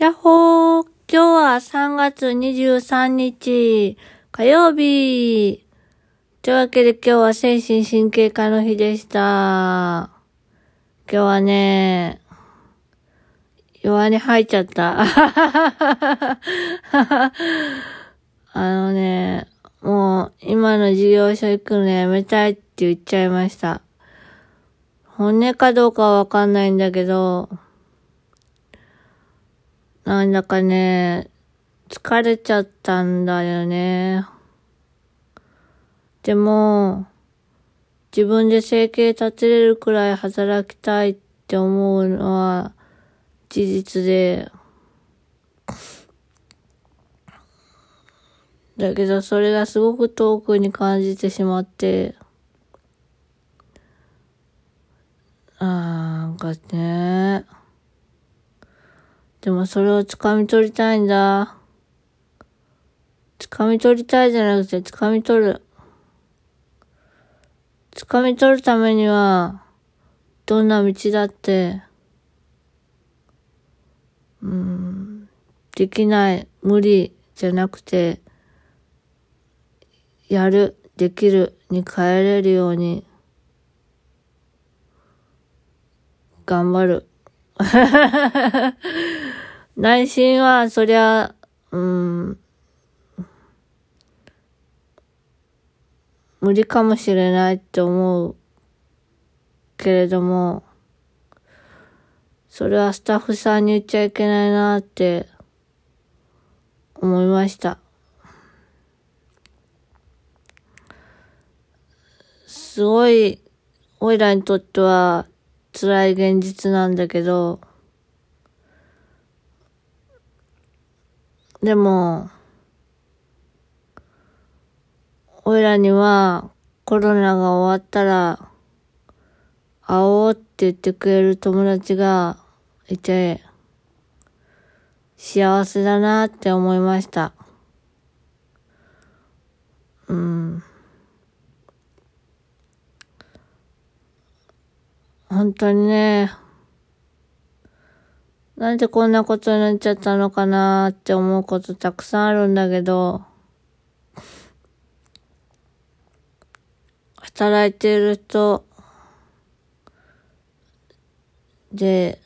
やっほー今日は3月23日火曜日というわけで今日は精神神経科の日でした。今日はね、弱に入っちゃった。あのね、もう今の事業所行くのやめたいって言っちゃいました。本音かどうかはわかんないんだけど、なんだかね、疲れちゃったんだよね。でも、自分で生計立てれるくらい働きたいって思うのは事実で、だけどそれがすごく遠くに感じてしまって、あーなんかね、でもそれを掴み取りたいんだ。掴み取りたいじゃなくて掴み取る。掴み取るためには、どんな道だって、うん、できない、無理じゃなくて、やる、できるに変えれるように、頑張る。内心は、そりゃ、うん、無理かもしれないって思うけれども、それはスタッフさんに言っちゃいけないなって思いました。すごい、おいらにとっては辛い現実なんだけど、でも、おいらにはコロナが終わったら、会おうって言ってくれる友達がいて、幸せだなって思いました。本当にね、なんでこんなことになっちゃったのかなって思うことたくさんあるんだけど、働いてる人で、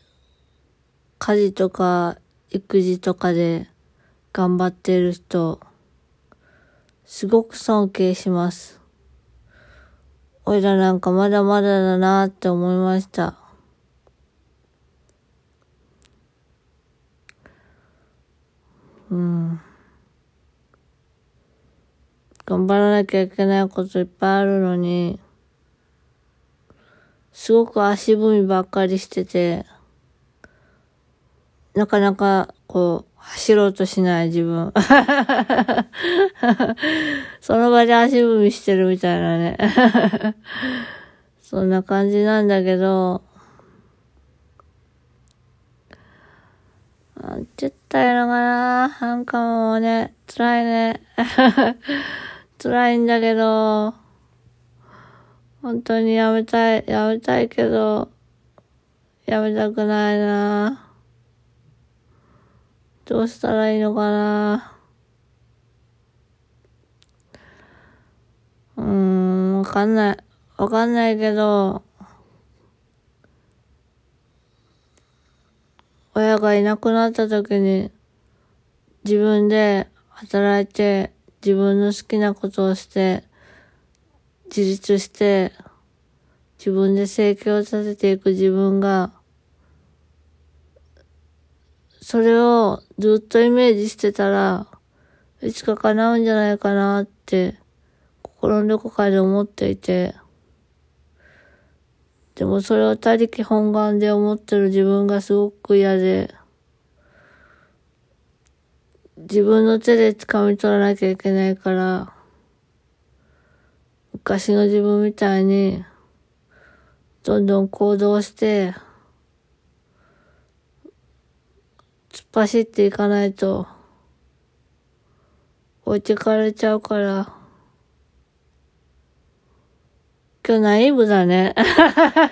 家事とか育児とかで頑張ってる人、すごく尊敬します。おいらなんかまだまだだなって思いました。うん。頑張らなきゃいけないこといっぱいあるのに、すごく足踏みばっかりしてて、なかなかこう、走ろうとしない自分。その場で足踏みしてるみたいなね。そんな感じなんだけど、なんて言ったらいいのかななんかもうね、辛いね。辛いんだけど、本当にやめたい、やめたいけど、やめたくないなどうしたらいいのかな？うーん、わかんない。わかんないけど、親がいなくなった時に、自分で働いて、自分の好きなことをして、自立して、自分で生計を立てていく自分が、それをずっとイメージしてたら、いつか叶うんじゃないかなって、心のどこかで思っていて、でもそれを他力本願で思ってる自分がすごく嫌で、自分の手で掴み取らなきゃいけないから、昔の自分みたいに、どんどん行動して、突っ走っていかないと、置いてかれちゃうから、今日ナイーブだね。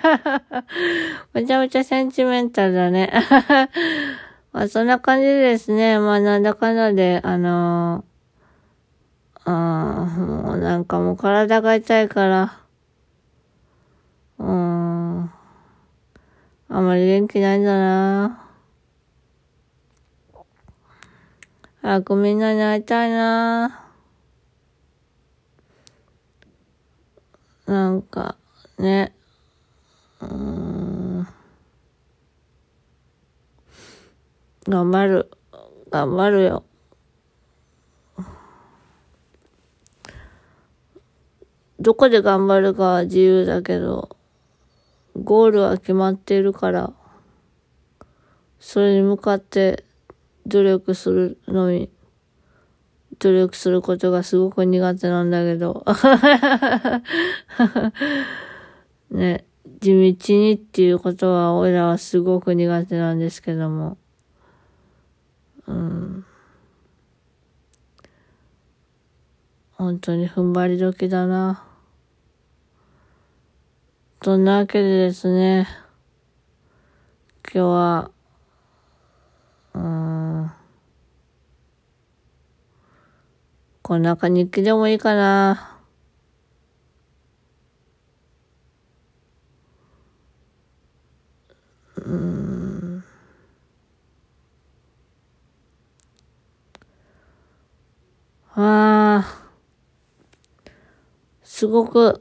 めちゃめちゃセンチメンタルだね。まあ、そんな感じですね、まあ、なんだかんだで、あのー、あもうなんかもう体が痛いから、うん、あんまり元気ないんだな。早くみんなに会いたいな。なんか、ね。うーん。頑張る。頑張るよ。どこで頑張るかは自由だけど、ゴールは決まっているから、それに向かって努力するのに、努力することがすごく苦手なんだけど。ね、地道にっていうことは、俺らはすごく苦手なんですけども。うん。本当に踏ん張り時だな。そんなわけでですね、今日は、うん、こんなか日記でもいいかな。うん。ああ、すごく、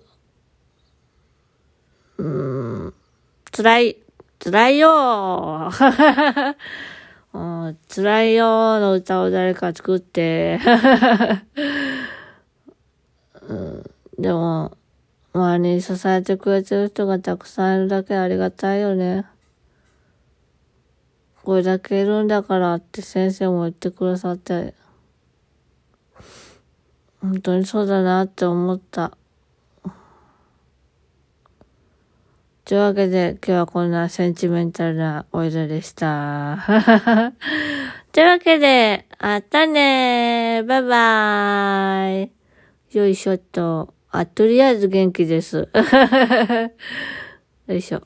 うん、辛い、辛いようん、辛いよの歌を誰か作ってうん、でも、周りに支えてくれてる人がたくさんいるだけありがたいよね。これだけいるんだからって先生も言ってくださって、本当にそうだなって思った。というわけで、今日はこんなセンチメンタルなお色でした。というわけで、あったねバイバーイよいしょっと。あ、とりあえず元気です。よいしょ。